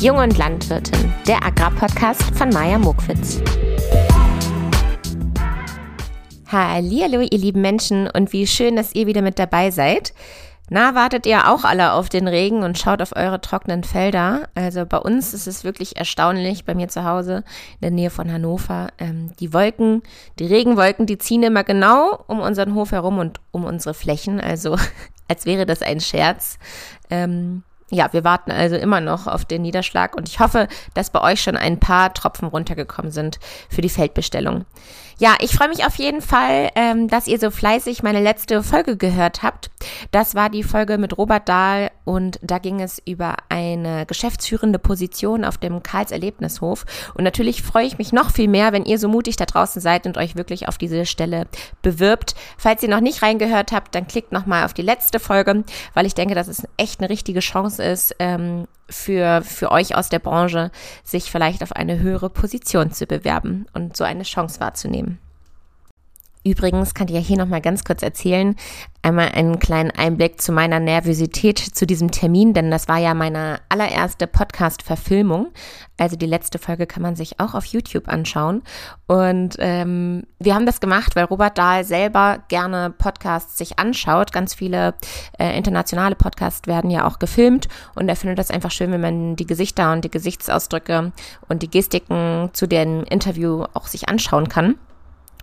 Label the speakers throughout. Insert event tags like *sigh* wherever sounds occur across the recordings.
Speaker 1: Jung und Landwirtin, der Agrarpodcast von Maja Mokwitz. Hallo, ihr lieben Menschen und wie schön, dass ihr wieder mit dabei seid. Na, wartet ihr auch alle auf den Regen und schaut auf eure trockenen Felder? Also bei uns ist es wirklich erstaunlich, bei mir zu Hause in der Nähe von Hannover. Ähm, die Wolken, die Regenwolken, die ziehen immer genau um unseren Hof herum und um unsere Flächen. Also *laughs* als wäre das ein Scherz. Ähm, ja, wir warten also immer noch auf den Niederschlag und ich hoffe, dass bei euch schon ein paar Tropfen runtergekommen sind für die Feldbestellung. Ja, ich freue mich auf jeden Fall, ähm, dass ihr so fleißig meine letzte Folge gehört habt. Das war die Folge mit Robert Dahl und da ging es über eine geschäftsführende Position auf dem Karls Erlebnishof. Und natürlich freue ich mich noch viel mehr, wenn ihr so mutig da draußen seid und euch wirklich auf diese Stelle bewirbt. Falls ihr noch nicht reingehört habt, dann klickt nochmal auf die letzte Folge, weil ich denke, dass es echt eine richtige Chance ist, ähm, für, für euch aus der Branche, sich vielleicht auf eine höhere Position zu bewerben und so eine Chance wahrzunehmen. Übrigens kann ich ja hier nochmal ganz kurz erzählen, einmal einen kleinen Einblick zu meiner Nervosität zu diesem Termin, denn das war ja meine allererste Podcast-Verfilmung. Also die letzte Folge kann man sich auch auf YouTube anschauen. Und ähm, wir haben das gemacht, weil Robert Dahl selber gerne Podcasts sich anschaut. Ganz viele äh, internationale Podcasts werden ja auch gefilmt und er findet das einfach schön, wenn man die Gesichter und die Gesichtsausdrücke und die Gestiken zu dem Interview auch sich anschauen kann.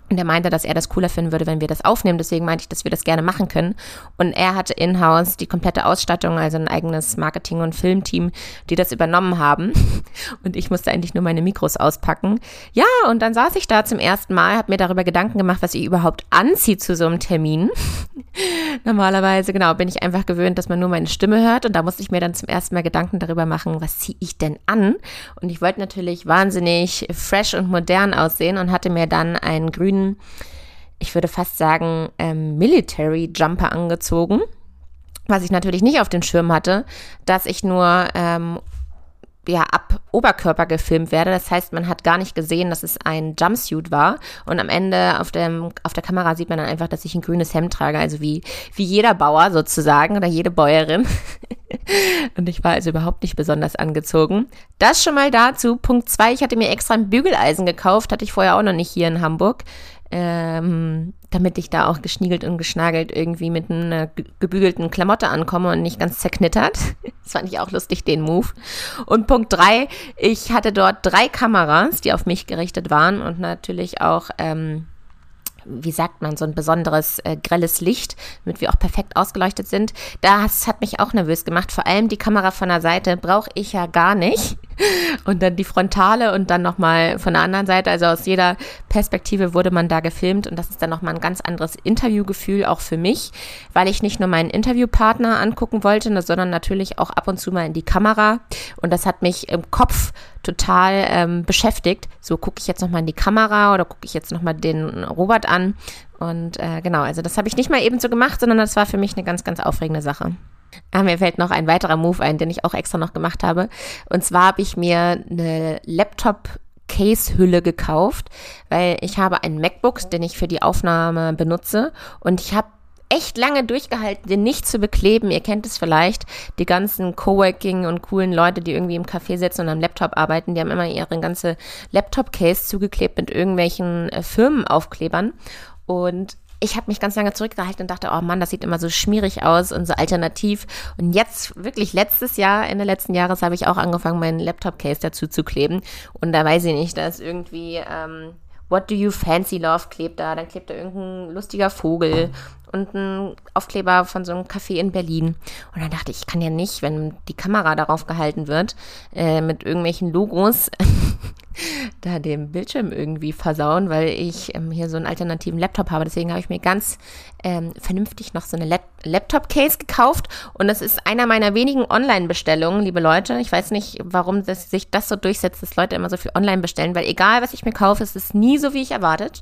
Speaker 1: Und er meinte, dass er das cooler finden würde, wenn wir das aufnehmen. Deswegen meinte ich, dass wir das gerne machen können. Und er hatte in-house die komplette Ausstattung, also ein eigenes Marketing- und Filmteam, die das übernommen haben. *laughs* Und ich musste eigentlich nur meine Mikros auspacken. Ja, und dann saß ich da zum ersten Mal, habe mir darüber Gedanken gemacht, was ich überhaupt anziehe zu so einem Termin. *laughs* Normalerweise, genau, bin ich einfach gewöhnt, dass man nur meine Stimme hört. Und da musste ich mir dann zum ersten Mal Gedanken darüber machen, was ziehe ich denn an? Und ich wollte natürlich wahnsinnig fresh und modern aussehen und hatte mir dann einen grünen, ich würde fast sagen, ähm, Military Jumper angezogen. Was ich natürlich nicht auf den Schirm hatte, dass ich nur ähm, ja, ab Oberkörper gefilmt werde. Das heißt, man hat gar nicht gesehen, dass es ein Jumpsuit war. Und am Ende auf, dem, auf der Kamera sieht man dann einfach, dass ich ein grünes Hemd trage. Also wie, wie jeder Bauer sozusagen oder jede Bäuerin. *laughs* *laughs* und ich war also überhaupt nicht besonders angezogen. Das schon mal dazu. Punkt zwei, ich hatte mir extra ein Bügeleisen gekauft. Hatte ich vorher auch noch nicht hier in Hamburg ähm, damit ich da auch geschniegelt und geschnagelt irgendwie mit einer gebügelten Klamotte ankomme und nicht ganz zerknittert. *laughs* Das fand ich auch lustig, den Move. Und Punkt drei, ich hatte dort drei Kameras, die auf mich gerichtet waren und natürlich auch ähm, wie sagt man, so ein besonderes äh, grelles Licht, damit wir auch perfekt ausgeleuchtet sind. Das hat mich auch nervös gemacht. Vor allem die Kamera von der Seite brauche ich ja gar nicht. *laughs* Und dann die Frontale und dann nochmal von der anderen Seite. Also aus jeder Perspektive wurde man da gefilmt und das ist dann nochmal ein ganz anderes Interviewgefühl auch für mich, weil ich nicht nur meinen Interviewpartner angucken wollte, sondern natürlich auch ab und zu mal in die Kamera. Und das hat mich im Kopf total ähm, beschäftigt. So gucke ich jetzt nochmal in die Kamera oder gucke ich jetzt nochmal den Robert an. Und äh, genau, also das habe ich nicht mal eben so gemacht, sondern das war für mich eine ganz, ganz aufregende Sache. Ah, mir fällt noch ein weiterer Move ein, den ich auch extra noch gemacht habe. Und zwar habe ich mir eine Laptop Case-Hülle gekauft, weil ich habe einen MacBook, den ich für die Aufnahme benutze und ich habe echt lange durchgehalten, den nicht zu bekleben. Ihr kennt es vielleicht, die ganzen Coworking und coolen Leute, die irgendwie im Café sitzen und am Laptop arbeiten, die haben immer ihre ganze Laptop-Case zugeklebt mit irgendwelchen äh, Firmenaufklebern. Und ich habe mich ganz lange zurückgehalten und dachte, oh Mann, das sieht immer so schmierig aus und so alternativ. Und jetzt, wirklich letztes Jahr, Ende letzten Jahres, habe ich auch angefangen, meinen Laptop-Case dazu zu kleben. Und da weiß ich nicht, da ist irgendwie ähm, What do you fancy love klebt da, dann klebt da irgendein lustiger Vogel und ein Aufkleber von so einem Café in Berlin. Und dann dachte ich, ich kann ja nicht, wenn die Kamera darauf gehalten wird, äh, mit irgendwelchen Logos *laughs* da den Bildschirm irgendwie versauen, weil ich ähm, hier so einen alternativen Laptop habe. Deswegen habe ich mir ganz ähm, vernünftig noch so eine Lap Laptop-Case gekauft. Und das ist einer meiner wenigen Online-Bestellungen, liebe Leute. Ich weiß nicht, warum das, sich das so durchsetzt, dass Leute immer so viel online bestellen, weil egal, was ich mir kaufe, es ist nie so, wie ich erwartet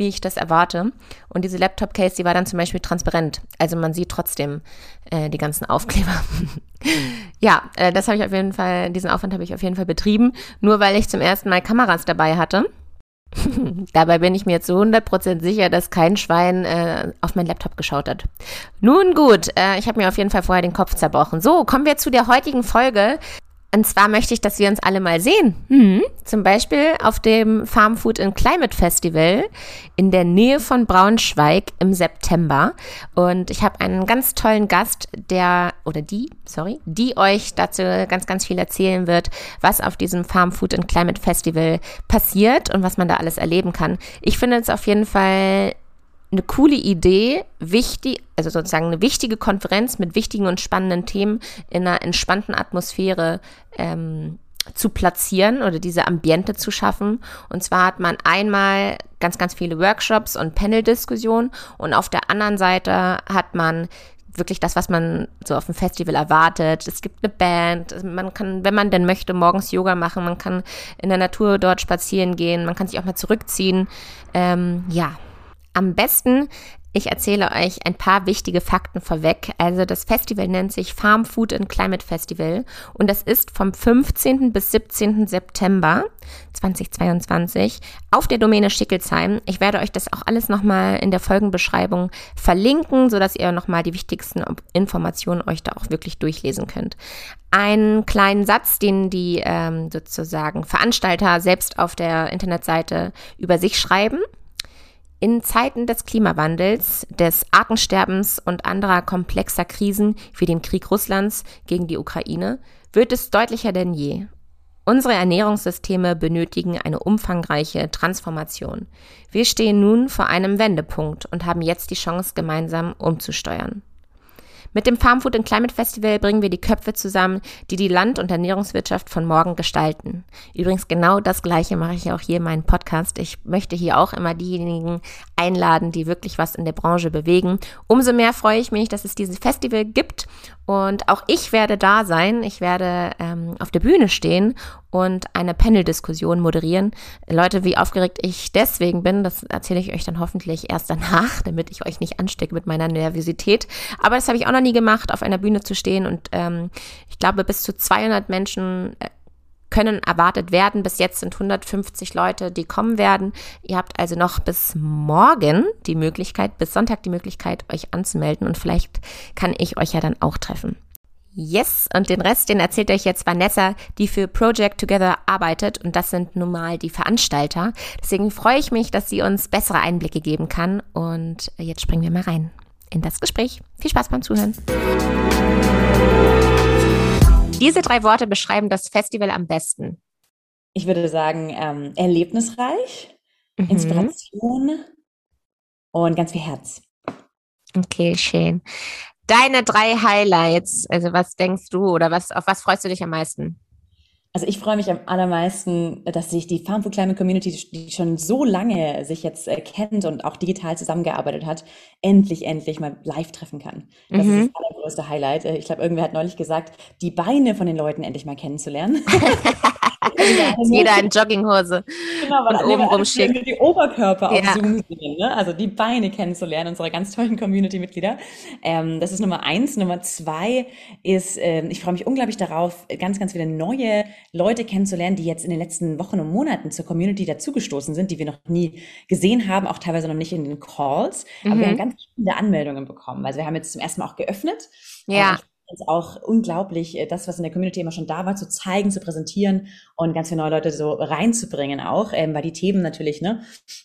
Speaker 1: wie ich das erwarte. Und diese Laptop-Case, die war dann zum Beispiel transparent. Also man sieht trotzdem äh, die ganzen Aufkleber. *laughs* ja, äh, das habe ich auf jeden Fall, diesen Aufwand habe ich auf jeden Fall betrieben, nur weil ich zum ersten Mal Kameras dabei hatte. *laughs* Dabei bin ich mir zu 100% sicher, dass kein Schwein äh, auf mein Laptop geschaut hat. Nun gut, äh, ich habe mir auf jeden Fall vorher den Kopf zerbrochen. So, kommen wir zu der heutigen Folge. Und zwar möchte ich, dass wir uns alle mal sehen. Mhm. Zum Beispiel auf dem Farm Food and Climate Festival in der Nähe von Braunschweig im September. Und ich habe einen ganz tollen Gast, der, oder die, sorry, die euch dazu ganz, ganz viel erzählen wird, was auf diesem Farm Food and Climate Festival passiert und was man da alles erleben kann. Ich finde es auf jeden Fall eine coole Idee, wichtig, also sozusagen eine wichtige Konferenz mit wichtigen und spannenden Themen in einer entspannten Atmosphäre ähm, zu platzieren oder diese Ambiente zu schaffen. Und zwar hat man einmal ganz, ganz viele Workshops und Panel-Diskussionen und auf der anderen Seite hat man wirklich das, was man so auf dem Festival erwartet. Es gibt eine Band, man kann, wenn man denn möchte, morgens Yoga machen, man kann in der Natur dort spazieren gehen, man kann sich auch mal zurückziehen. Ähm, ja, am besten, ich erzähle euch ein paar wichtige Fakten vorweg. Also das Festival nennt sich Farm Food and Climate Festival und das ist vom 15. bis 17. September 2022 auf der Domäne Schickelsheim. Ich werde euch das auch alles nochmal in der Folgenbeschreibung verlinken, sodass ihr nochmal die wichtigsten Informationen euch da auch wirklich durchlesen könnt. Einen kleinen Satz, den die ähm, sozusagen Veranstalter selbst auf der Internetseite über sich schreiben. In Zeiten des Klimawandels, des Artensterbens und anderer komplexer Krisen wie dem Krieg Russlands gegen die Ukraine wird es deutlicher denn je. Unsere Ernährungssysteme benötigen eine umfangreiche Transformation. Wir stehen nun vor einem Wendepunkt und haben jetzt die Chance, gemeinsam umzusteuern. Mit dem Farm Food and Climate Festival bringen wir die Köpfe zusammen, die die Land- und Ernährungswirtschaft von morgen gestalten. Übrigens genau das Gleiche mache ich auch hier in meinem Podcast. Ich möchte hier auch immer diejenigen einladen, die wirklich was in der Branche bewegen. Umso mehr freue ich mich, dass es dieses Festival gibt und auch ich werde da sein. Ich werde ähm, auf der Bühne stehen und eine Panel-Diskussion moderieren. Leute, wie aufgeregt ich deswegen bin, das erzähle ich euch dann hoffentlich erst danach, *laughs* damit ich euch nicht anstecke mit meiner Nervosität. Aber das habe ich auch noch nie gemacht, auf einer Bühne zu stehen. Und ähm, ich glaube, bis zu 200 Menschen äh, können erwartet werden. Bis jetzt sind 150 Leute, die kommen werden. Ihr habt also noch bis morgen die Möglichkeit, bis Sonntag die Möglichkeit, euch anzumelden. Und vielleicht kann ich euch ja dann auch treffen. Yes, und den Rest, den erzählt euch jetzt Vanessa, die für Project Together arbeitet und das sind nun mal die Veranstalter. Deswegen freue ich mich, dass sie uns bessere Einblicke geben kann und jetzt springen wir mal rein in das Gespräch. Viel Spaß beim Zuhören. Diese drei Worte beschreiben das Festival am besten.
Speaker 2: Ich würde sagen, ähm, erlebnisreich, mhm. Inspiration und ganz viel Herz.
Speaker 1: Okay, schön. Deine drei Highlights, also was denkst du oder was, auf was freust du dich am meisten?
Speaker 2: Also ich freue mich am allermeisten, dass sich die Farm for Climate Community, die schon so lange sich jetzt äh, kennt und auch digital zusammengearbeitet hat, endlich, endlich mal live treffen kann. Das mhm. ist das allergrößte Highlight. Äh, ich glaube, irgendwer hat neulich gesagt, die Beine von den Leuten endlich mal kennenzulernen. *laughs*
Speaker 1: Also jeder *laughs* in Jogginghose genau, und oben rumschickt.
Speaker 2: Die Oberkörper ja. auf Zoom sehen, ne? also die Beine kennenzulernen, unsere ganz tollen Community-Mitglieder. Ähm, das ist Nummer eins. Nummer zwei ist, ähm, ich freue mich unglaublich darauf, ganz, ganz viele neue Leute kennenzulernen, die jetzt in den letzten Wochen und Monaten zur Community dazugestoßen sind, die wir noch nie gesehen haben, auch teilweise noch nicht in den Calls. Aber mhm. wir haben ganz viele Anmeldungen bekommen. Also wir haben jetzt zum ersten Mal auch geöffnet.
Speaker 1: Ja
Speaker 2: es auch unglaublich, äh, das, was in der Community immer schon da war, zu zeigen, zu präsentieren und ganz viele neue Leute so reinzubringen auch, ähm, weil die Themen natürlich ne,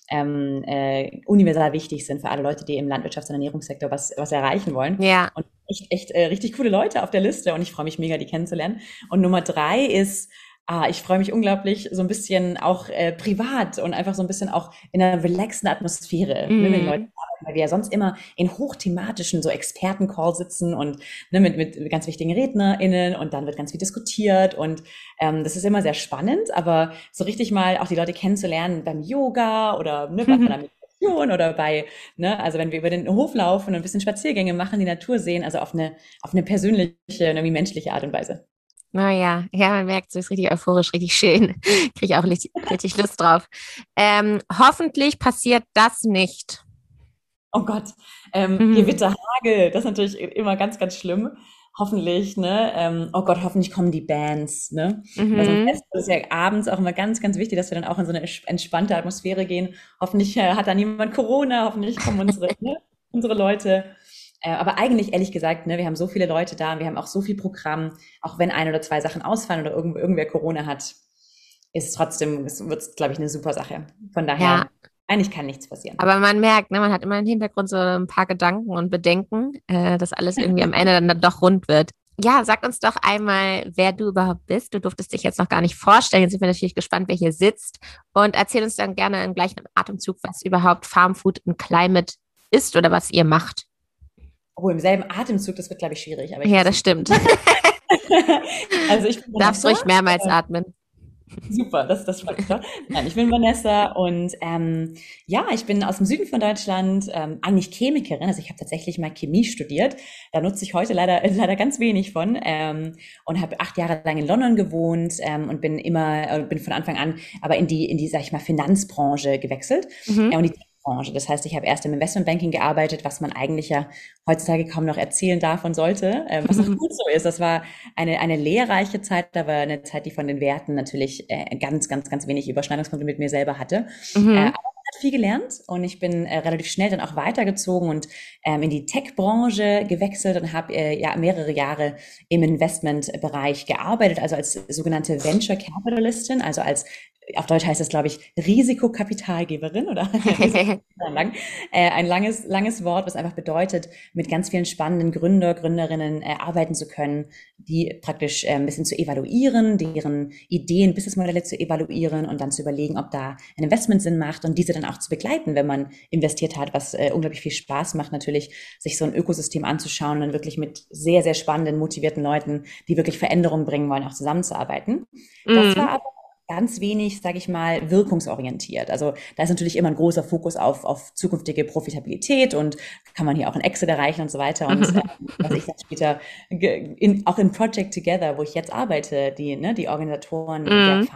Speaker 2: ähm, äh, universal wichtig sind für alle Leute, die im Landwirtschafts- und Ernährungssektor was, was erreichen wollen.
Speaker 1: Ja.
Speaker 2: Und echt, echt äh, richtig coole Leute auf der Liste und ich freue mich mega, die kennenzulernen. Und Nummer drei ist, Ah, ich freue mich unglaublich, so ein bisschen auch äh, privat und einfach so ein bisschen auch in einer relaxten Atmosphäre mm. ne, mit den mhm. Leuten weil wir ja sonst immer in hochthematischen so Experten-Calls sitzen und ne, mit, mit ganz wichtigen RednerInnen und dann wird ganz viel diskutiert und ähm, das ist immer sehr spannend, aber so richtig mal auch die Leute kennenzulernen beim Yoga oder ne, bei einer *laughs* Meditation oder bei, ne, also wenn wir über den Hof laufen und ein bisschen Spaziergänge machen, die Natur sehen, also auf eine, auf eine persönliche, irgendwie menschliche Art und Weise.
Speaker 1: Naja, oh ja, man merkt, es ist richtig euphorisch, richtig schön. *laughs* Kriege ich auch richtig, richtig Lust drauf. Ähm, hoffentlich passiert das nicht.
Speaker 2: Oh Gott, ähm, mhm. Gewitter, Hagel, das ist natürlich immer ganz, ganz schlimm. Hoffentlich, ne? Ähm, oh Gott, hoffentlich kommen die Bands, ne? Mhm. Also Fest ist ja abends auch immer ganz, ganz wichtig, dass wir dann auch in so eine entspannte Atmosphäre gehen. Hoffentlich äh, hat da niemand Corona, hoffentlich kommen unsere, *laughs* ne? unsere Leute. Äh, aber eigentlich, ehrlich gesagt, ne, wir haben so viele Leute da, wir haben auch so viel Programm, auch wenn ein oder zwei Sachen ausfallen oder irgend, irgendwer Corona hat, ist es trotzdem, es wird, glaube ich, eine super Sache. Von daher, ja. eigentlich kann nichts passieren.
Speaker 1: Aber man merkt, ne, man hat immer im Hintergrund so ein paar Gedanken und Bedenken, äh, dass alles irgendwie am Ende dann doch rund wird. Ja, sag uns doch einmal, wer du überhaupt bist. Du durftest dich jetzt noch gar nicht vorstellen. Jetzt sind wir natürlich gespannt, wer hier sitzt. Und erzähl uns dann gerne im gleichen Atemzug, was überhaupt Farm Food and Climate ist oder was ihr macht.
Speaker 2: Oh, im selben Atemzug, das wird, glaube ich, schwierig.
Speaker 1: ja, das stimmt. *laughs* also ich bin *laughs* Darfst ruhig mehrmals atmen.
Speaker 2: Super, das, das freut mich doch. Nein, ich bin Vanessa und ähm, ja, ich bin aus dem Süden von Deutschland, ähm, eigentlich Chemikerin, also ich habe tatsächlich mal Chemie studiert. Da nutze ich heute leider, *laughs* leider ganz wenig von ähm, und habe acht Jahre lang in London gewohnt ähm, und bin immer, äh, bin von Anfang an aber in die, in die, sag ich mal, Finanzbranche gewechselt. Mhm. Äh, und die Branche. Das heißt, ich habe erst im Investmentbanking gearbeitet, was man eigentlich ja heutzutage kaum noch erzählen darf und sollte, äh, was auch gut so ist. Das war eine, eine lehrreiche Zeit, aber eine Zeit, die von den Werten natürlich äh, ganz, ganz, ganz wenig Überschneidungspunkte mit mir selber hatte. Mhm. Äh, aber hat viel gelernt und ich bin äh, relativ schnell dann auch weitergezogen und ähm, in die Tech-Branche gewechselt und habe äh, ja mehrere Jahre im Investmentbereich gearbeitet, also als sogenannte Venture Capitalistin, also als auf Deutsch heißt es, glaube ich, Risikokapitalgeberin oder *laughs* äh, ein langes, langes Wort, was einfach bedeutet, mit ganz vielen spannenden Gründer, Gründerinnen äh, arbeiten zu können, die praktisch äh, ein bisschen zu evaluieren, deren Ideen, Businessmodelle zu evaluieren und dann zu überlegen, ob da ein Investment Sinn macht und diese dann auch zu begleiten, wenn man investiert hat, was äh, unglaublich viel Spaß macht, natürlich, sich so ein Ökosystem anzuschauen und dann wirklich mit sehr, sehr spannenden, motivierten Leuten, die wirklich Veränderungen bringen wollen, auch zusammenzuarbeiten. Mhm. Das war aber ganz wenig, sage ich mal, wirkungsorientiert. Also da ist natürlich immer ein großer Fokus auf, auf zukünftige Profitabilität und kann man hier auch ein Exit erreichen und so weiter. Und *laughs* äh, was ich dann später in, auch in Project Together, wo ich jetzt arbeite, die, ne, die Organisatoren mm. der mhm.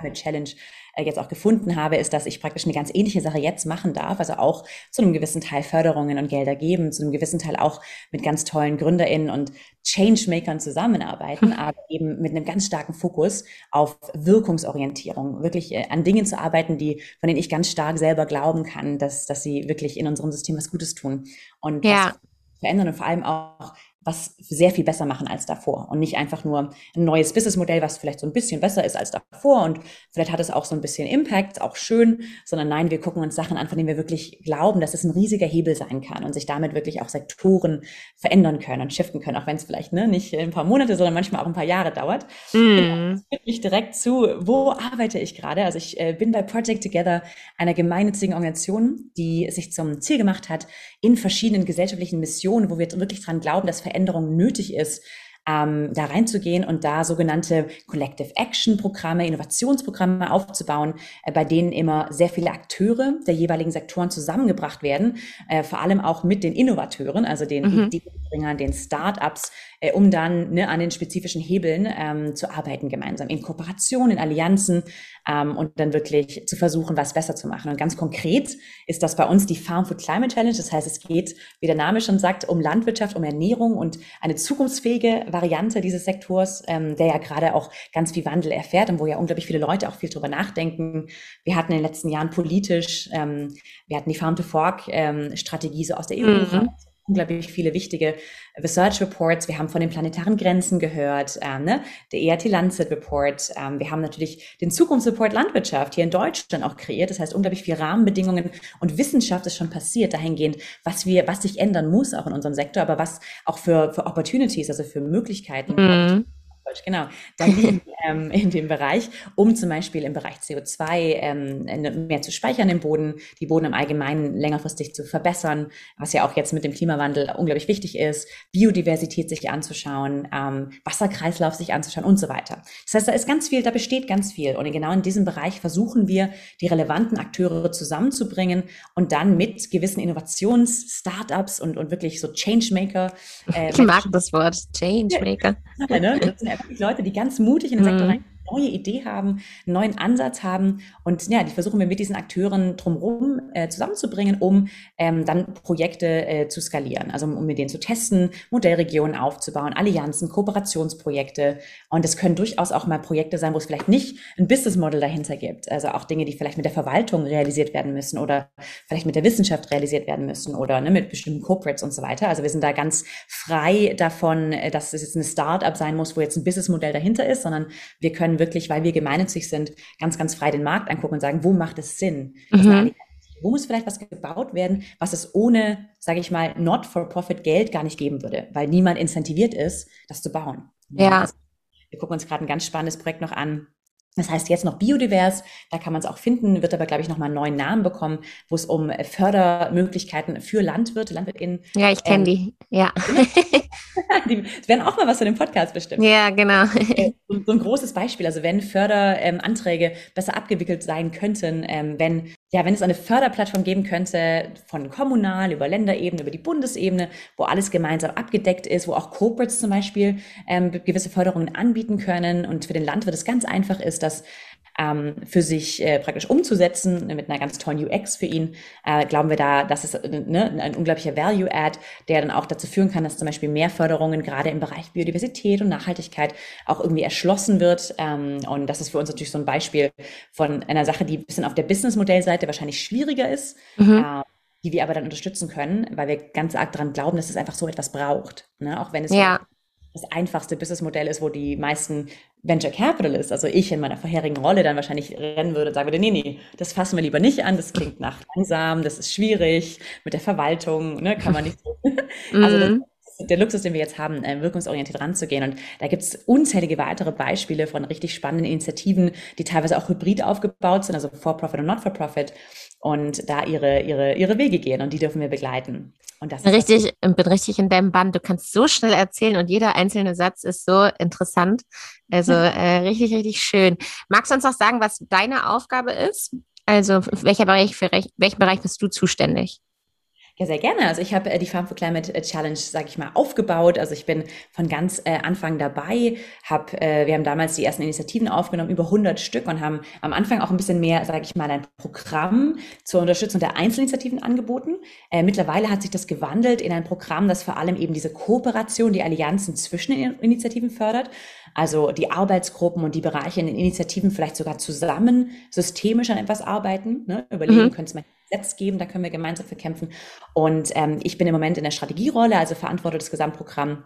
Speaker 2: Farm Challenge äh, jetzt auch gefunden habe, ist, dass ich praktisch eine ganz ähnliche Sache jetzt machen darf. Also auch zu einem gewissen Teil Förderungen und Gelder geben, zu einem gewissen Teil auch mit ganz tollen GründerInnen und Changemakern zusammenarbeiten, aber eben mit einem ganz starken Fokus auf Wirkungsorientierung, wirklich äh, an Dingen zu arbeiten, die, von denen ich ganz stark selber glauben kann, dass, dass sie wirklich in unserem System was Gutes tun und ja. verändern und vor allem auch was sehr viel besser machen als davor und nicht einfach nur ein neues Businessmodell, was vielleicht so ein bisschen besser ist als davor und vielleicht hat es auch so ein bisschen Impact, auch schön, sondern nein, wir gucken uns Sachen an, von denen wir wirklich glauben, dass es ein riesiger Hebel sein kann und sich damit wirklich auch Sektoren verändern können und shiften können, auch wenn es vielleicht ne, nicht ein paar Monate, sondern manchmal auch ein paar Jahre dauert. Mm. Das mich direkt zu, wo arbeite ich gerade? Also ich äh, bin bei Project Together, einer gemeinnützigen Organisation, die sich zum Ziel gemacht hat, in verschiedenen gesellschaftlichen Missionen, wo wir wirklich dran glauben, dass Veränderung nötig ist, ähm, da reinzugehen und da sogenannte Collective Action Programme, Innovationsprogramme aufzubauen, äh, bei denen immer sehr viele Akteure der jeweiligen Sektoren zusammengebracht werden, äh, vor allem auch mit den Innovateuren, also den mhm. Ideenbringern, den Startups, äh, um dann ne, an den spezifischen Hebeln ähm, zu arbeiten gemeinsam, in Kooperation, in Allianzen ähm, und dann wirklich zu versuchen, was besser zu machen. Und ganz konkret ist das bei uns die Farm Food Climate Challenge. Das heißt, es geht, wie der Name schon sagt, um Landwirtschaft, um Ernährung und eine zukunftsfähige Variante dieses Sektors, ähm, der ja gerade auch ganz viel Wandel erfährt und wo ja unglaublich viele Leute auch viel drüber nachdenken. Wir hatten in den letzten Jahren politisch, ähm, wir hatten die Farm to Fork ähm, so aus der EU. Mhm unglaublich viele wichtige Research Reports. Wir haben von den planetaren Grenzen gehört, ähm, ne? der ERT Lancet Report. Ähm, wir haben natürlich den Zukunftsreport Landwirtschaft hier in Deutschland auch kreiert. Das heißt, unglaublich viele Rahmenbedingungen und Wissenschaft ist schon passiert dahingehend, was wir, was sich ändern muss auch in unserem Sektor, aber was auch für, für Opportunities, also für Möglichkeiten mhm. Deutsch, genau, da liegen ähm, *laughs* in dem Bereich, um zum Beispiel im Bereich CO2 ähm, mehr zu speichern im Boden, die Boden im Allgemeinen längerfristig zu verbessern, was ja auch jetzt mit dem Klimawandel unglaublich wichtig ist, Biodiversität sich anzuschauen, ähm, Wasserkreislauf sich anzuschauen und so weiter. Das heißt, da ist ganz viel, da besteht ganz viel. Und genau in diesem Bereich versuchen wir, die relevanten Akteure zusammenzubringen und dann mit gewissen Innovations-Startups und, und wirklich so Changemaker.
Speaker 1: Äh, ich mag das Wort, Changemaker.
Speaker 2: Ja, ne? Einfach Leute, die ganz mutig in den Sektor mm. rein neue Idee haben, einen neuen Ansatz haben und ja, die versuchen wir mit diesen Akteuren drumherum äh, zusammenzubringen, um ähm, dann Projekte äh, zu skalieren, also um, mit denen zu testen, Modellregionen aufzubauen, Allianzen, Kooperationsprojekte. Und es können durchaus auch mal Projekte sein, wo es vielleicht nicht ein Business Model dahinter gibt, also auch Dinge, die vielleicht mit der Verwaltung realisiert werden müssen oder vielleicht mit der Wissenschaft realisiert werden müssen oder ne, mit bestimmten Corporates und so weiter. Also wir sind da ganz frei davon, äh, dass es jetzt ein Startup sein muss, wo jetzt ein Businessmodell dahinter ist, sondern wir können wirklich, weil wir gemeinnützig sind, ganz, ganz frei den Markt angucken und sagen, wo macht es Sinn? Mhm. Wo muss vielleicht was gebaut werden, was es ohne, sage ich mal, not-for-profit Geld gar nicht geben würde, weil niemand incentiviert ist, das zu bauen.
Speaker 1: Ja. Also,
Speaker 2: wir gucken uns gerade ein ganz spannendes Projekt noch an, das heißt jetzt noch biodivers, da kann man es auch finden, wird aber, glaube ich, nochmal einen neuen Namen bekommen, wo es um Fördermöglichkeiten für Landwirte, LandwirtInnen.
Speaker 1: Ja, ich kenne ähm, die, ja. *laughs*
Speaker 2: die werden auch mal was für den Podcast bestimmt.
Speaker 1: Ja, genau.
Speaker 2: Äh, so, so ein großes Beispiel, also wenn Förderanträge ähm, besser abgewickelt sein könnten, ähm, wenn ja, wenn es eine Förderplattform geben könnte, von kommunal über Länderebene, über die Bundesebene, wo alles gemeinsam abgedeckt ist, wo auch Corporates zum Beispiel ähm, gewisse Förderungen anbieten können und für den Landwirt es ganz einfach ist, dass für sich äh, praktisch umzusetzen mit einer ganz tollen UX für ihn, äh, glauben wir da, dass es äh, ne, ein unglaublicher Value-Add, der dann auch dazu führen kann, dass zum Beispiel mehr Förderungen gerade im Bereich Biodiversität und Nachhaltigkeit auch irgendwie erschlossen wird. Ähm, und das ist für uns natürlich so ein Beispiel von einer Sache, die ein bisschen auf der Business-Modellseite wahrscheinlich schwieriger ist. Mhm. Äh, die wir aber dann unterstützen können, weil wir ganz arg daran glauben, dass es einfach so etwas braucht. Ne? Auch wenn es
Speaker 1: ja
Speaker 2: das einfachste Businessmodell ist, wo die meisten Venture Capitalists, also ich in meiner vorherigen Rolle dann wahrscheinlich rennen würde und sagen würde, nee, nee, das fassen wir lieber nicht an, das klingt nach langsam, das ist schwierig, mit der Verwaltung, ne, kann man nicht *laughs* so. also das, mhm. Der Luxus, den wir jetzt haben, äh, wirkungsorientiert ranzugehen. Und da gibt es unzählige weitere Beispiele von richtig spannenden Initiativen, die teilweise auch hybrid aufgebaut sind, also For-Profit und Not-for-Profit und da ihre, ihre, ihre Wege gehen und die dürfen wir begleiten. Und das
Speaker 1: richtig, ich bin richtig in deinem Band. Du kannst so schnell erzählen und jeder einzelne Satz ist so interessant. Also äh, richtig, richtig schön. Magst du uns noch sagen, was deine Aufgabe ist? Also welcher Bereich, für welchen Bereich bist du zuständig?
Speaker 2: Ja, sehr gerne. Also ich habe äh, die Farm for Climate äh, Challenge, sage ich mal, aufgebaut. Also ich bin von ganz äh, Anfang dabei. Hab, äh, wir haben damals die ersten Initiativen aufgenommen, über 100 Stück und haben am Anfang auch ein bisschen mehr, sage ich mal, ein Programm zur Unterstützung der Einzelinitiativen angeboten. Äh, mittlerweile hat sich das gewandelt in ein Programm, das vor allem eben diese Kooperation, die Allianzen zwischen den Initiativen fördert. Also die Arbeitsgruppen und die Bereiche in den Initiativen vielleicht sogar zusammen systemisch an etwas arbeiten. Ne? Überlegen, mhm. könnte mal Gesetz geben, da können wir gemeinsam für kämpfen. Und ähm, ich bin im Moment in der Strategierolle, also verantworte das Gesamtprogramm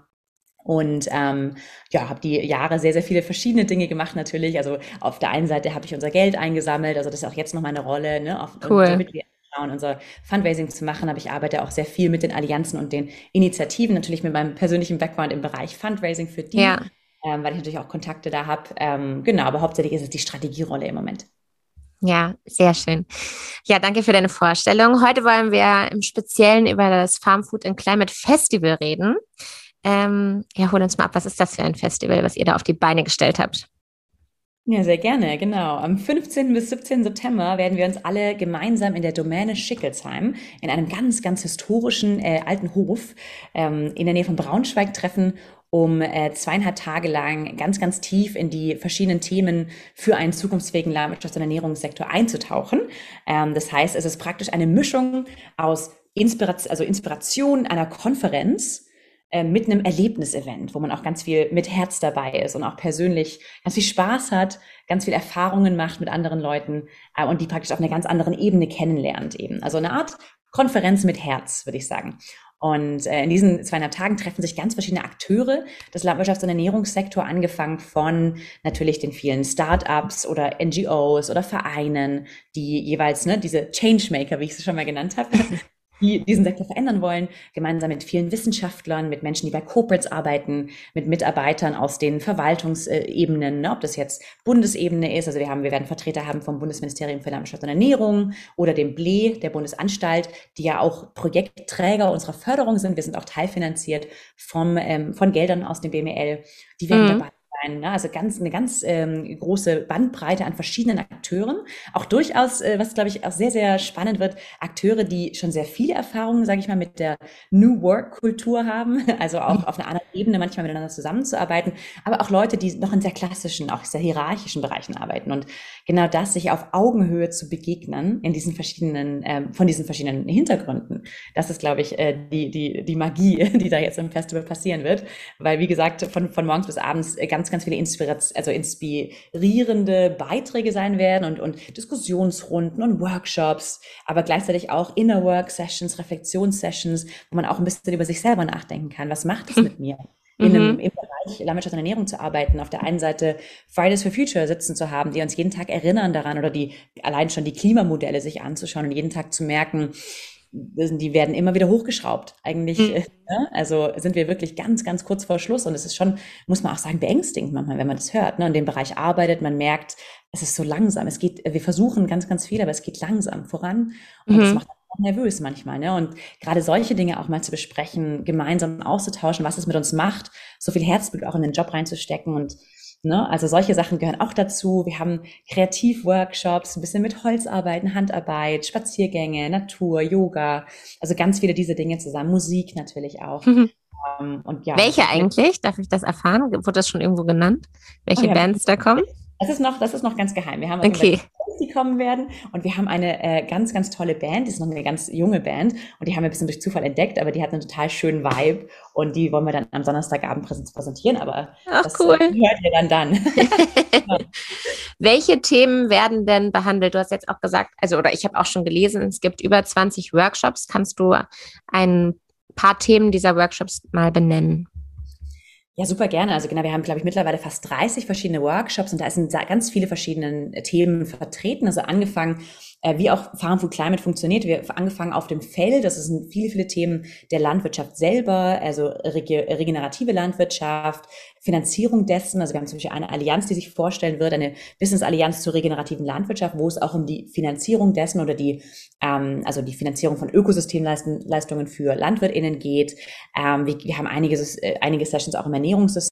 Speaker 2: und ähm, ja, habe die Jahre sehr, sehr viele verschiedene Dinge gemacht natürlich. Also auf der einen Seite habe ich unser Geld eingesammelt, also das ist auch jetzt noch meine Rolle, ne, auf,
Speaker 1: cool.
Speaker 2: damit wir schauen, unser Fundraising zu machen. Aber ich arbeite auch sehr viel mit den Allianzen und den Initiativen, natürlich mit meinem persönlichen Background im Bereich Fundraising für die, ja. ähm, weil ich natürlich auch Kontakte da habe. Ähm, genau, aber hauptsächlich ist es die Strategierolle im Moment.
Speaker 1: Ja, sehr schön. Ja, danke für deine Vorstellung. Heute wollen wir im Speziellen über das Farm Food and Climate Festival reden. Ähm, ja, hol uns mal ab, was ist das für ein Festival, was ihr da auf die Beine gestellt habt?
Speaker 2: Ja, sehr gerne, genau. Am 15. bis 17. September werden wir uns alle gemeinsam in der Domäne Schickelsheim in einem ganz, ganz historischen äh, alten Hof ähm, in der Nähe von Braunschweig treffen um äh, zweieinhalb Tage lang ganz, ganz tief in die verschiedenen Themen für einen zukunftsfähigen Landwirtschafts- und Ernährungssektor einzutauchen. Ähm, das heißt, es ist praktisch eine Mischung aus Inspiration, also Inspiration einer Konferenz, äh, mit einem Erlebnisevent, wo man auch ganz viel mit Herz dabei ist und auch persönlich ganz viel Spaß hat, ganz viel Erfahrungen macht mit anderen Leuten äh, und die praktisch auf einer ganz anderen Ebene kennenlernt eben. Also eine Art Konferenz mit Herz, würde ich sagen. Und äh, in diesen zweieinhalb Tagen treffen sich ganz verschiedene Akteure des Landwirtschafts- und Ernährungssektors, angefangen von natürlich den vielen Start-ups oder NGOs oder Vereinen, die jeweils ne, diese Changemaker, wie ich sie schon mal genannt habe, die diesen Sektor verändern wollen, gemeinsam mit vielen Wissenschaftlern, mit Menschen, die bei Corporates arbeiten, mit Mitarbeitern aus den Verwaltungsebenen, ne, ob das jetzt Bundesebene ist, also wir haben, wir werden Vertreter haben vom Bundesministerium für Landwirtschaft und Ernährung oder dem BLE, der Bundesanstalt, die ja auch Projektträger unserer Förderung sind. Wir sind auch teilfinanziert vom, ähm, von Geldern aus dem BML. Die werden mhm. dabei sein. Ne? Also ganz, eine ganz ähm, große Bandbreite an verschiedenen Akteuren. Auch durchaus, äh, was glaube ich auch sehr, sehr spannend wird, Akteure, die schon sehr viele Erfahrungen, sage ich mal, mit der New Work-Kultur haben. *laughs* Also auch mhm. auf einer anderen Ebene manchmal miteinander zusammenzuarbeiten. Aber auch Leute, die noch in sehr klassischen, auch sehr hierarchischen Bereichen arbeiten. Und genau das, sich auf Augenhöhe zu begegnen in diesen verschiedenen, ähm, von diesen verschiedenen Hintergründen. Das ist, glaube ich, äh, die, die, die Magie, *laughs* die da jetzt im Festival passieren wird. Weil, wie gesagt, von, von morgens bis abends ganz, ganz viele Inspiration, also inspirierende Beiträge sein werden und, und Diskussionsrunden und Workshops, aber gleichzeitig auch Inner Work Sessions, Reflexionssessions, wo man auch ein bisschen über sich selber nachdenken kann. Was macht es mit mir? in einem, mhm. im Bereich Landwirtschaft und Ernährung zu arbeiten, auf der einen Seite Fridays for Future sitzen zu haben, die uns jeden Tag erinnern daran oder die allein schon die Klimamodelle sich anzuschauen und jeden Tag zu merken, die werden immer wieder hochgeschraubt. Eigentlich, mhm. *laughs* ne? also sind wir wirklich ganz, ganz kurz vor Schluss. Und es ist schon, muss man auch sagen, beängstigend manchmal, wenn man das hört. Ne? In dem Bereich arbeitet, man merkt, es ist so langsam. Es geht, wir versuchen ganz, ganz viel, aber es geht langsam voran. Und mhm. das macht auch nervös manchmal. Ne? Und gerade solche Dinge auch mal zu besprechen, gemeinsam auszutauschen, was es mit uns macht, so viel Herzblut auch in den Job reinzustecken und Ne? Also solche Sachen gehören auch dazu. Wir haben Kreativworkshops, ein bisschen mit Holzarbeiten, Handarbeit, Spaziergänge, Natur, Yoga, also ganz viele diese Dinge zusammen. Musik natürlich auch. Mhm.
Speaker 1: Um, und ja, Welche eigentlich? Darf ich das erfahren? Wurde das schon irgendwo genannt? Welche oh ja, Bands da kommen?
Speaker 2: Das ist noch, das ist noch ganz geheim. Wir haben
Speaker 1: okay.
Speaker 2: die kommen werden und wir haben eine äh, ganz, ganz tolle Band. Die ist noch eine ganz junge Band und die haben wir ein bisschen durch Zufall entdeckt, aber die hat einen total schönen Vibe und die wollen wir dann am Donnerstagabend präsentieren. Aber
Speaker 1: Ach, das cool. hört
Speaker 2: ihr dann dann. *laughs* *laughs*
Speaker 1: Welche Themen werden denn behandelt? Du hast jetzt auch gesagt, also oder ich habe auch schon gelesen, es gibt über 20 Workshops. Kannst du ein paar Themen dieser Workshops mal benennen?
Speaker 2: Ja, super gerne. Also genau, wir haben, glaube ich, mittlerweile fast 30 verschiedene Workshops und da sind ganz viele verschiedene Themen vertreten. Also angefangen äh, wie auch Farm Food Climate funktioniert. Wir haben angefangen auf dem Feld, das sind viele, viele Themen der Landwirtschaft selber, also regenerative Landwirtschaft, Finanzierung dessen. Also wir haben zum Beispiel eine Allianz, die sich vorstellen wird, eine Business-Allianz zur regenerativen Landwirtschaft, wo es auch um die Finanzierung dessen oder die, ähm, also die Finanzierung von Ökosystemleistungen für LandwirtInnen geht. Ähm, wir, wir haben einige, äh, einige Sessions auch im Ernährungssystem,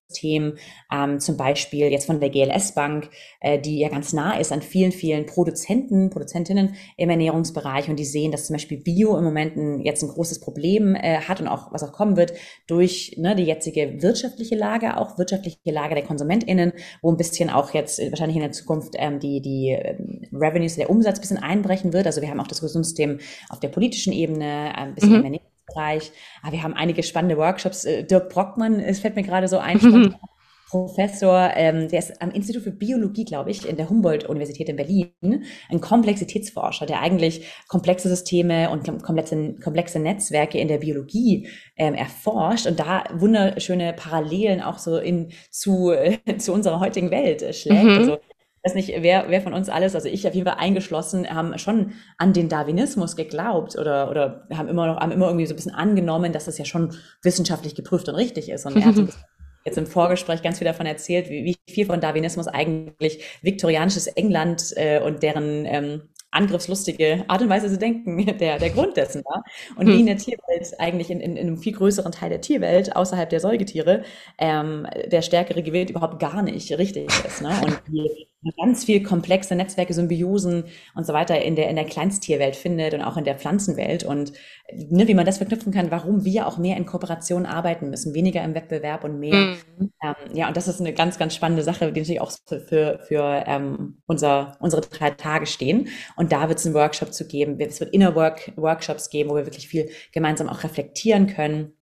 Speaker 2: ähm, zum Beispiel jetzt von der GLS Bank, äh, die ja ganz nah ist an vielen, vielen Produzenten, Produzentinnen im Ernährungsbereich und die sehen, dass zum Beispiel Bio im Moment ein, jetzt ein großes Problem äh, hat und auch was auch kommen wird durch ne, die jetzige wirtschaftliche Lage, auch wirtschaftliche Lage der KonsumentInnen, wo ein bisschen auch jetzt wahrscheinlich in der Zukunft ähm, die, die ähm, Revenues, der Umsatz ein bisschen einbrechen wird. Also wir haben auch das Gesundheitssystem auf der politischen Ebene, äh, ein bisschen mhm. im Ernährungsbereich. Aber wir haben einige spannende Workshops. Äh, Dirk Brockmann, es fällt mir gerade so ein. *laughs* Professor, ähm, der ist am Institut für Biologie, glaube ich, in der Humboldt-Universität in Berlin, ein Komplexitätsforscher, der eigentlich komplexe Systeme und komplexe, komplexe Netzwerke in der Biologie ähm, erforscht und da wunderschöne Parallelen auch so in zu, äh, *laughs* zu unserer heutigen Welt äh, schlägt. Mhm. Also weiß nicht, wer, wer von uns alles, also ich auf jeden Fall eingeschlossen, haben schon an den Darwinismus geglaubt oder, oder haben immer noch, haben immer irgendwie so ein bisschen angenommen, dass das ja schon wissenschaftlich geprüft und richtig ist. Und er hat so ein bisschen jetzt im Vorgespräch ganz viel davon erzählt, wie, wie viel von Darwinismus eigentlich viktorianisches England äh, und deren ähm, angriffslustige Art und Weise zu denken *laughs* der, der Grund dessen war. Und hm. wie in der Tierwelt, eigentlich in, in, in, einem viel größeren Teil der Tierwelt, außerhalb der Säugetiere, ähm, der Stärkere gewählt überhaupt gar nicht richtig ist. Ne? Und die ganz viel komplexe Netzwerke, Symbiosen und so weiter in der, in der Kleinsttierwelt findet und auch in der Pflanzenwelt und ne, wie man das verknüpfen kann, warum wir auch mehr in Kooperation arbeiten müssen, weniger im Wettbewerb und mehr. Mhm. Ähm, ja, und das ist eine ganz, ganz spannende Sache, die natürlich auch für, für, für ähm, unser, unsere drei Tage stehen. Und da wird es einen Workshop zu geben. Es wird Inner Work Workshops geben, wo wir wirklich viel gemeinsam auch reflektieren können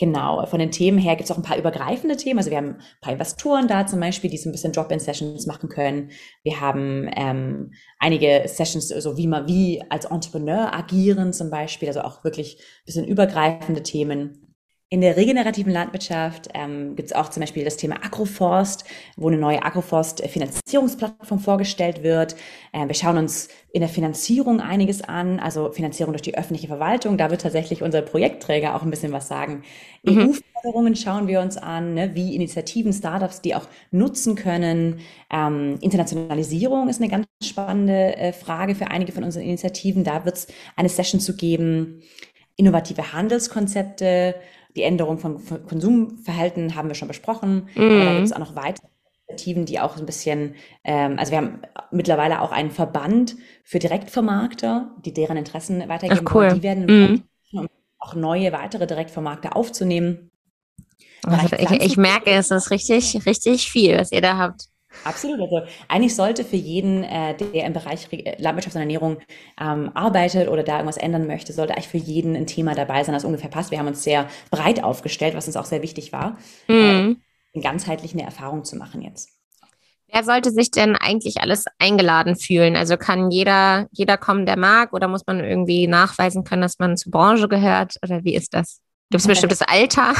Speaker 2: Genau, von den Themen her gibt es auch ein paar übergreifende Themen. Also wir haben ein paar Investoren da zum Beispiel, die so ein bisschen Drop-in-Sessions machen können. Wir haben ähm, einige Sessions, so also wie man wie als Entrepreneur agieren zum Beispiel, also auch wirklich ein bisschen übergreifende Themen. In der regenerativen Landwirtschaft ähm, gibt es auch zum Beispiel das Thema Agroforst, wo eine neue Agroforst-Finanzierungsplattform vorgestellt wird. Äh, wir schauen uns in der Finanzierung einiges an, also Finanzierung durch die öffentliche Verwaltung. Da wird tatsächlich unser Projektträger auch ein bisschen was sagen. Mhm. EU-Förderungen schauen wir uns an, ne, wie Initiativen, Startups die auch nutzen können. Ähm, Internationalisierung ist eine ganz spannende äh, Frage für einige von unseren Initiativen. Da wird es eine Session zu geben. Innovative Handelskonzepte die Änderung von Konsumverhalten haben wir schon besprochen. Mhm. Aber da gibt es auch noch weitere Initiativen, die auch ein bisschen, ähm, also wir haben mittlerweile auch einen Verband für Direktvermarkter, die deren Interessen weitergeben
Speaker 1: Ach, cool.
Speaker 2: wollen. Die werden mhm. um auch neue weitere Direktvermarkter aufzunehmen.
Speaker 1: Also ich, ich merke, es ist richtig, richtig viel, was ihr da habt.
Speaker 2: Absolut. Also eigentlich sollte für jeden, äh, der im Bereich Landwirtschaft und Ernährung ähm, arbeitet oder da irgendwas ändern möchte, sollte eigentlich für jeden ein Thema dabei sein, das ungefähr passt. Wir haben uns sehr breit aufgestellt, was uns auch sehr wichtig war, mhm. äh, ganzheitlich eine Erfahrung zu machen jetzt.
Speaker 1: Wer sollte sich denn eigentlich alles eingeladen fühlen? Also kann jeder, jeder kommen, der mag, oder muss man irgendwie nachweisen können, dass man zur Branche gehört? Oder wie ist das? Gibt es ein bestimmtes Alter?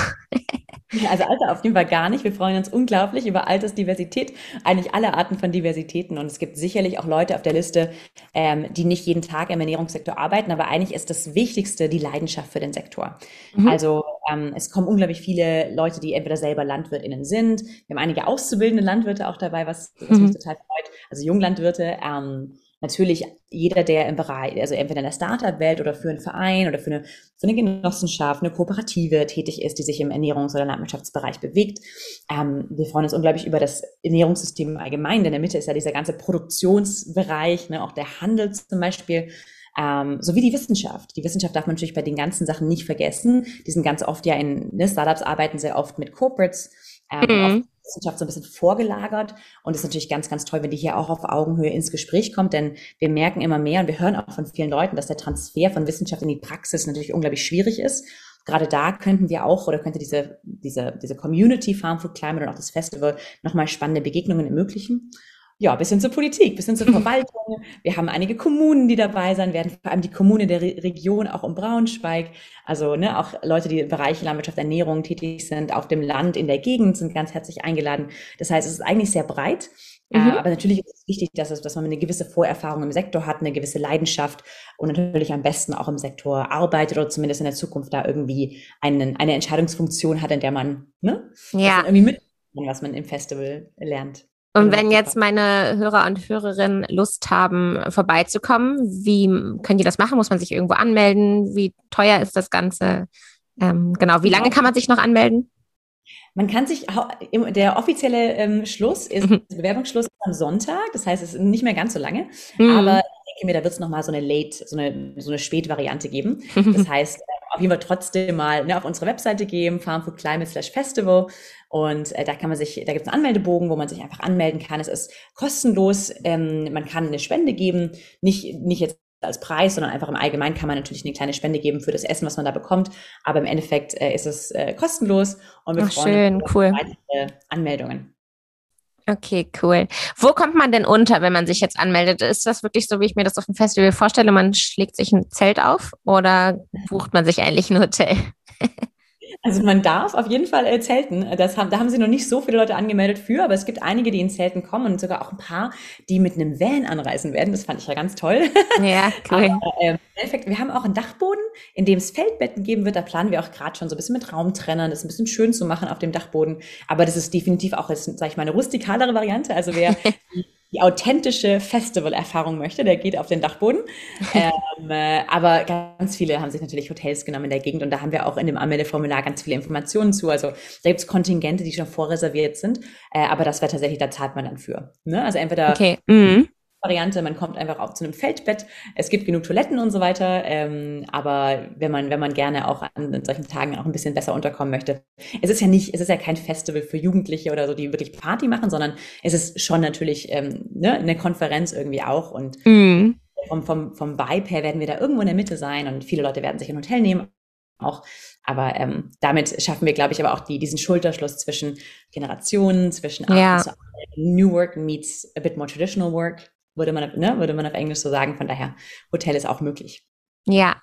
Speaker 2: Also Alter auf jeden Fall gar nicht. Wir freuen uns unglaublich über Altersdiversität, eigentlich alle Arten von Diversitäten. Und es gibt sicherlich auch Leute auf der Liste, ähm, die nicht jeden Tag im Ernährungssektor arbeiten, aber eigentlich ist das Wichtigste die Leidenschaft für den Sektor. Mhm. Also ähm, es kommen unglaublich viele Leute, die entweder selber LandwirtInnen sind. Wir haben einige auszubildende Landwirte auch dabei, was, was mhm. mich total freut. Also Junglandwirte. Ähm, natürlich jeder, der im Bereich, also entweder in der Startup-Welt oder für einen Verein oder für eine, für eine Genossenschaft, eine Kooperative tätig ist, die sich im Ernährungs- oder Landwirtschaftsbereich bewegt. Ähm, wir freuen uns unglaublich über das Ernährungssystem allgemein, denn in der Mitte ist ja dieser ganze Produktionsbereich, ne, auch der Handel zum Beispiel. Ähm, sowie die Wissenschaft. Die Wissenschaft darf man natürlich bei den ganzen Sachen nicht vergessen. Die sind ganz oft ja in, ne, Startups arbeiten sehr oft mit Corporates, ähm, mhm. Wissenschaft so ein bisschen vorgelagert. Und es ist natürlich ganz, ganz toll, wenn die hier auch auf Augenhöhe ins Gespräch kommt, denn wir merken immer mehr und wir hören auch von vielen Leuten, dass der Transfer von Wissenschaft in die Praxis natürlich unglaublich schwierig ist. Gerade da könnten wir auch oder könnte diese, diese, diese Community Farm Food Climate und auch das Festival nochmal spannende Begegnungen ermöglichen ja, bis hin zur Politik, bis hin zur *laughs* Verwaltung. Wir haben einige Kommunen, die dabei sein werden, vor allem die Kommune der Re Region, auch um Braunschweig. Also ne, auch Leute, die im Bereich Landwirtschaft, Ernährung tätig sind, auf dem Land, in der Gegend, sind ganz herzlich eingeladen. Das heißt, es ist eigentlich sehr breit. Äh, mhm. Äh, aber natürlich ist es wichtig, dass, es, dass man eine gewisse Vorerfahrung im Sektor hat, eine gewisse Leidenschaft und natürlich am besten auch im Sektor arbeitet oder zumindest in der Zukunft da irgendwie einen, eine Entscheidungsfunktion hat, in der man, ne,
Speaker 1: ja.
Speaker 2: irgendwie mit, was man im Festival lernt.
Speaker 1: Und wenn jetzt meine Hörer und Hörerinnen Lust haben, vorbeizukommen, wie können die das machen? Muss man sich irgendwo anmelden? Wie teuer ist das Ganze? Ähm, genau, wie lange kann man sich noch anmelden?
Speaker 2: Man kann sich, der offizielle ähm, Schluss ist, mhm. Bewerbungsschluss ist am Sonntag, das heißt, es ist nicht mehr ganz so lange, mhm. aber ich denke mir, da wird es nochmal so eine Late, so eine, so eine Spätvariante geben. *laughs* Das heißt, auf jeden Fall trotzdem mal ne, auf unsere Webseite gehen, farmfoodclimate slash festival. Und äh, da kann man sich, da gibt es einen Anmeldebogen, wo man sich einfach anmelden kann. Es ist kostenlos. Ähm, man kann eine Spende geben, nicht, nicht jetzt als Preis, sondern einfach im Allgemeinen kann man natürlich eine kleine Spende geben für das Essen, was man da bekommt. Aber im Endeffekt äh, ist es äh, kostenlos und wir
Speaker 1: Ach, freuen uns cool.
Speaker 2: weitere Anmeldungen.
Speaker 1: Okay, cool. Wo kommt man denn unter, wenn man sich jetzt anmeldet? Ist das wirklich so, wie ich mir das auf dem Festival vorstelle? Man schlägt sich ein Zelt auf oder bucht man sich eigentlich ein Hotel? *laughs*
Speaker 2: Also man darf auf jeden Fall äh, zelten. Das haben, da haben sie noch nicht so viele Leute angemeldet für, aber es gibt einige, die in Zelten kommen und sogar auch ein paar, die mit einem Van anreisen werden. Das fand ich ja ganz toll.
Speaker 1: Ja, *laughs* cool.
Speaker 2: Aber, äh, Im Endeffekt, wir haben auch einen Dachboden, in dem es Feldbetten geben wird. Da planen wir auch gerade schon so ein bisschen mit Raumtrennern, das ein bisschen schön zu machen auf dem Dachboden. Aber das ist definitiv auch, sag ich mal, eine rustikalere Variante. Also wer *laughs* die authentische Festival-Erfahrung möchte, der geht auf den Dachboden. *laughs* ähm, äh, aber ganz viele haben sich natürlich Hotels genommen in der Gegend und da haben wir auch in dem Anmeldeformular ganz viele Informationen zu. Also da gibt's Kontingente, die schon vorreserviert sind, äh, aber das wäre tatsächlich, da zahlt man dann für. Ne? Also entweder
Speaker 1: okay. mhm.
Speaker 2: Variante, man kommt einfach auch zu einem Feldbett. Es gibt genug Toiletten und so weiter. Ähm, aber wenn man, wenn man gerne auch an solchen Tagen auch ein bisschen besser unterkommen möchte. Es ist ja nicht, es ist ja kein Festival für Jugendliche oder so, die wirklich Party machen, sondern es ist schon natürlich ähm, ne, eine Konferenz irgendwie auch. Und mm. vom, vom, vom Vibe her werden wir da irgendwo in der Mitte sein und viele Leute werden sich ein Hotel nehmen. Auch, aber ähm, damit schaffen wir, glaube ich, aber auch die, diesen Schulterschluss zwischen Generationen, zwischen
Speaker 1: ja.
Speaker 2: New Work meets a bit more traditional work würde man, ne, würde man auf Englisch so sagen. Von daher, Hotel ist auch möglich.
Speaker 1: Ja.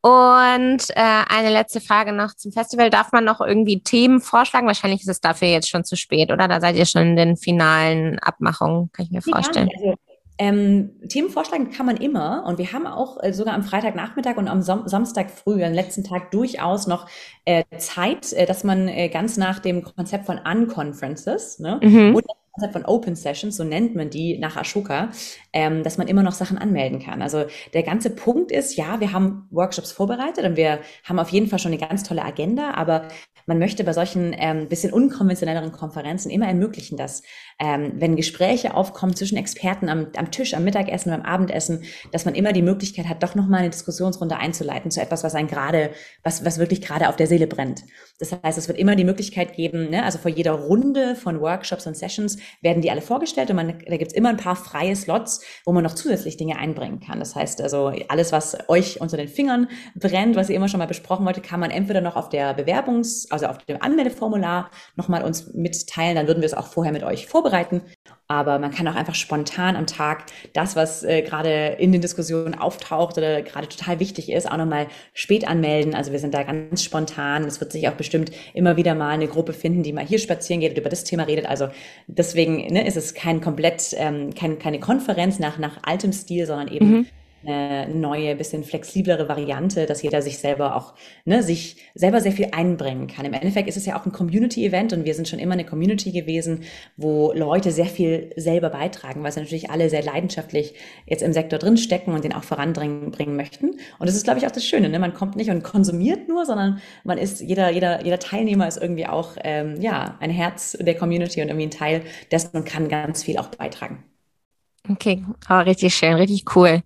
Speaker 1: Und äh, eine letzte Frage noch zum Festival. Darf man noch irgendwie Themen vorschlagen? Wahrscheinlich ist es dafür jetzt schon zu spät, oder? Da seid ihr schon in den finalen Abmachungen, kann ich mir vorstellen.
Speaker 2: Also, ähm, Themen vorschlagen kann man immer und wir haben auch äh, sogar am Freitagnachmittag und am Sam Samstag früh, am letzten Tag durchaus noch äh, Zeit, äh, dass man äh, ganz nach dem Konzept von Unconferences ne, mhm. und Konzept von Open Sessions, so nennt man die nach Ashoka, ähm, dass man immer noch Sachen anmelden kann. Also der ganze Punkt ist, ja, wir haben Workshops vorbereitet und wir haben auf jeden Fall schon eine ganz tolle Agenda, aber man möchte bei solchen ähm, bisschen unkonventionelleren Konferenzen immer ermöglichen, dass ähm, wenn Gespräche aufkommen zwischen Experten am, am Tisch, am Mittagessen, beim Abendessen, dass man immer die Möglichkeit hat, doch nochmal eine Diskussionsrunde einzuleiten zu etwas, was ein gerade, was, was wirklich gerade auf der Seele brennt. Das heißt, es wird immer die Möglichkeit geben, ne, also vor jeder Runde von Workshops und Sessions werden die alle vorgestellt und man, da gibt's immer ein paar freie Slots, wo man noch zusätzlich Dinge einbringen kann. Das heißt also, alles, was euch unter den Fingern brennt, was ihr immer schon mal besprochen wollte, kann man entweder noch auf der Bewerbungs-, also auf dem Anmeldeformular nochmal uns mitteilen, dann würden wir es auch vorher mit euch vorbereiten aber man kann auch einfach spontan am Tag das, was äh, gerade in den Diskussionen auftaucht oder gerade total wichtig ist, auch nochmal spät anmelden. Also wir sind da ganz spontan. Es wird sich auch bestimmt immer wieder mal eine Gruppe finden, die mal hier spazieren geht und über das Thema redet. Also deswegen ne, ist es kein komplett, ähm, kein, keine Konferenz nach, nach altem Stil, sondern eben mhm eine neue, bisschen flexiblere Variante, dass jeder sich selber auch, ne, sich selber sehr viel einbringen kann. Im Endeffekt ist es ja auch ein Community-Event und wir sind schon immer eine Community gewesen, wo Leute sehr viel selber beitragen, weil sie natürlich alle sehr leidenschaftlich jetzt im Sektor drin stecken und den auch voranbringen bringen möchten. Und das ist, glaube ich, auch das Schöne. Ne? Man kommt nicht und konsumiert nur, sondern man ist, jeder, jeder, jeder Teilnehmer ist irgendwie auch ähm, ja, ein Herz der Community und irgendwie ein Teil dessen und kann ganz viel auch beitragen.
Speaker 1: Okay, oh, richtig schön, richtig cool.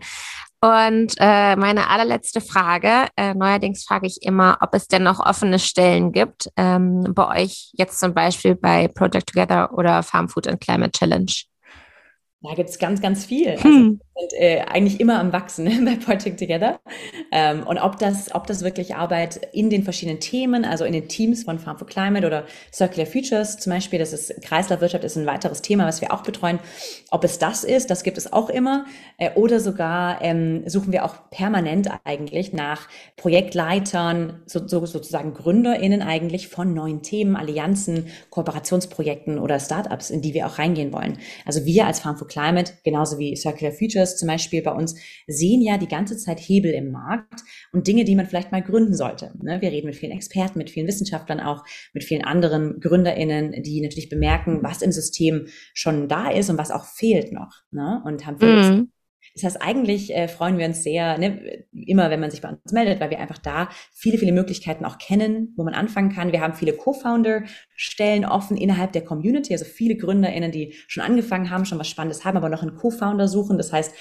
Speaker 1: Und äh, meine allerletzte Frage, äh, neuerdings frage ich immer, ob es denn noch offene Stellen gibt, ähm, bei euch jetzt zum Beispiel bei Project Together oder Farm Food and Climate Challenge.
Speaker 2: Da gibt's ganz, ganz viel. Also, hm. wir sind äh, eigentlich immer am Wachsen *laughs* bei Project Together. Ähm, und ob das, ob das wirklich Arbeit in den verschiedenen Themen, also in den Teams von Farm for Climate oder Circular Futures zum Beispiel, das ist Kreislaufwirtschaft, ist ein weiteres Thema, was wir auch betreuen. Ob es das ist, das gibt es auch immer. Äh, oder sogar ähm, suchen wir auch permanent eigentlich nach Projektleitern, so, so, sozusagen GründerInnen eigentlich von neuen Themen, Allianzen, Kooperationsprojekten oder Startups, in die wir auch reingehen wollen. Also wir als Farm for Climate, genauso wie Circular Futures zum Beispiel bei uns, sehen ja die ganze Zeit Hebel im Markt und Dinge, die man vielleicht mal gründen sollte. Ne? Wir reden mit vielen Experten, mit vielen Wissenschaftlern auch, mit vielen anderen GründerInnen, die natürlich bemerken, was im System schon da ist und was auch fehlt noch. Ne? Und haben mhm. Das heißt, eigentlich äh, freuen wir uns sehr, ne, immer wenn man sich bei uns meldet, weil wir einfach da viele, viele Möglichkeiten auch kennen, wo man anfangen kann. Wir haben viele Co-Founder-Stellen offen innerhalb der Community, also viele GründerInnen, die schon angefangen haben, schon was Spannendes haben, aber noch einen Co-Founder suchen. Das heißt,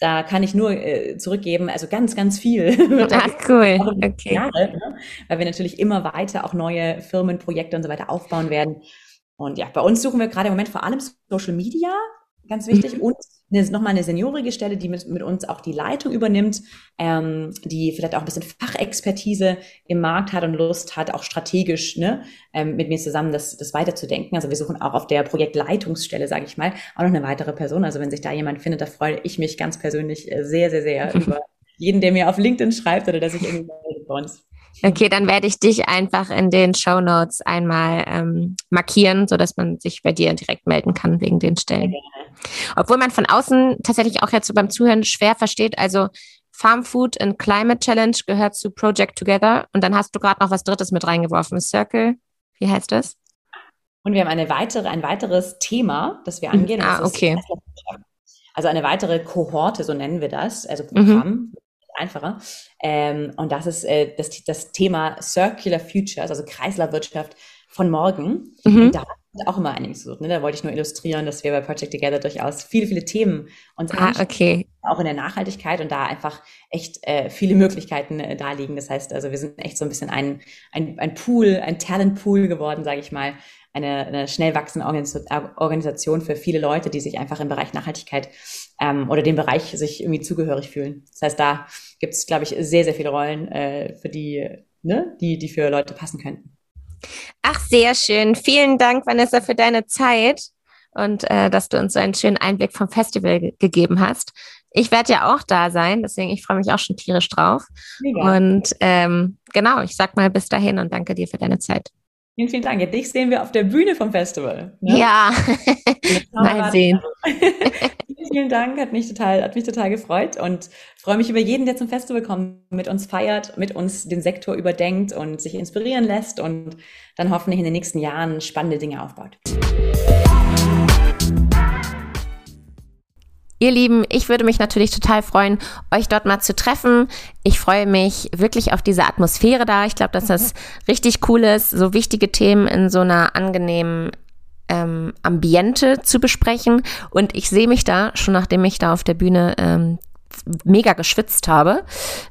Speaker 2: da kann ich nur äh, zurückgeben, also ganz, ganz viel. *laughs*
Speaker 1: Ach, cool. Okay.
Speaker 2: Jahre, ne? Weil wir natürlich immer weiter auch neue Firmen, Projekte und so weiter aufbauen werden. Und ja, bei uns suchen wir gerade im Moment vor allem Social Media, ganz wichtig, mhm. und nochmal eine seniorige Stelle, die mit, mit uns auch die Leitung übernimmt, ähm, die vielleicht auch ein bisschen Fachexpertise im Markt hat und Lust hat, auch strategisch ne, ähm, mit mir zusammen das, das weiterzudenken. Also wir suchen auch auf der Projektleitungsstelle, sage ich mal, auch noch eine weitere Person. Also wenn sich da jemand findet, da freue ich mich ganz persönlich äh, sehr, sehr, sehr *laughs* über jeden, der mir auf LinkedIn schreibt oder der sich irgendwie bei uns.
Speaker 1: Okay, dann werde ich dich einfach in den Show Notes einmal ähm, markieren, so dass man sich bei dir direkt melden kann wegen den Stellen. Obwohl man von außen tatsächlich auch jetzt beim Zuhören schwer versteht, also Farm Food and Climate Challenge gehört zu Project Together und dann hast du gerade noch was Drittes mit reingeworfen, Circle. Wie heißt das?
Speaker 2: Und wir haben eine weitere, ein weiteres Thema, das wir angehen.
Speaker 1: Ah, okay.
Speaker 2: Also eine weitere Kohorte, so nennen wir das, also Programm, mhm einfacher. Ähm, und das ist äh, das, das Thema Circular Futures, also Kreislaufwirtschaft von morgen. Mhm. Da auch immer einiges gesucht. Ne? Da wollte ich nur illustrieren, dass wir bei Project Together durchaus viele, viele Themen uns
Speaker 1: ah, anschauen, okay.
Speaker 2: auch in der Nachhaltigkeit und da einfach echt äh, viele Möglichkeiten äh, da liegen. Das heißt, also wir sind echt so ein bisschen ein, ein, ein Pool, ein Talentpool geworden, sage ich mal, eine, eine schnell wachsende Organisation für viele Leute, die sich einfach im Bereich Nachhaltigkeit ähm, oder dem Bereich sich irgendwie zugehörig fühlen. Das heißt, da gibt es, glaube ich, sehr, sehr viele Rollen, äh, für die, ne, die, die für Leute passen könnten.
Speaker 1: Ach, sehr schön. Vielen Dank, Vanessa, für deine Zeit und äh, dass du uns so einen schönen Einblick vom Festival ge gegeben hast. Ich werde ja auch da sein, deswegen ich freue mich auch schon tierisch drauf. Mega. Und ähm, genau, ich sag mal bis dahin und danke dir für deine Zeit.
Speaker 2: Vielen, vielen Dank. Dich sehen wir auf der Bühne vom Festival.
Speaker 1: Ne? Ja, *laughs* mal sehen. *laughs*
Speaker 2: vielen, vielen Dank. Hat mich total, hat mich total gefreut und freue mich über jeden, der zum Festival kommt, mit uns feiert, mit uns den Sektor überdenkt und sich inspirieren lässt und dann hoffentlich in den nächsten Jahren spannende Dinge aufbaut.
Speaker 1: Ihr Lieben, ich würde mich natürlich total freuen, euch dort mal zu treffen. Ich freue mich wirklich auf diese Atmosphäre da. Ich glaube, dass das richtig cool ist, so wichtige Themen in so einer angenehmen ähm, Ambiente zu besprechen. Und ich sehe mich da, schon nachdem ich da auf der Bühne ähm, mega geschwitzt habe,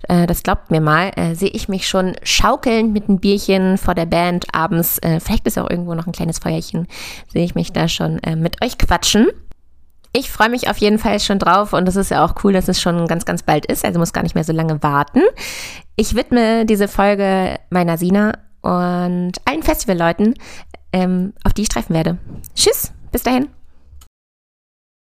Speaker 1: äh, das glaubt mir mal, äh, sehe ich mich schon schaukelnd mit einem Bierchen vor der Band abends, äh, vielleicht ist auch irgendwo noch ein kleines Feuerchen, sehe ich mich da schon äh, mit euch quatschen. Ich freue mich auf jeden Fall schon drauf und es ist ja auch cool, dass es schon ganz, ganz bald ist, also muss gar nicht mehr so lange warten. Ich widme diese Folge meiner Sina und allen Festivalleuten, ähm, auf die ich treffen werde. Tschüss, bis dahin.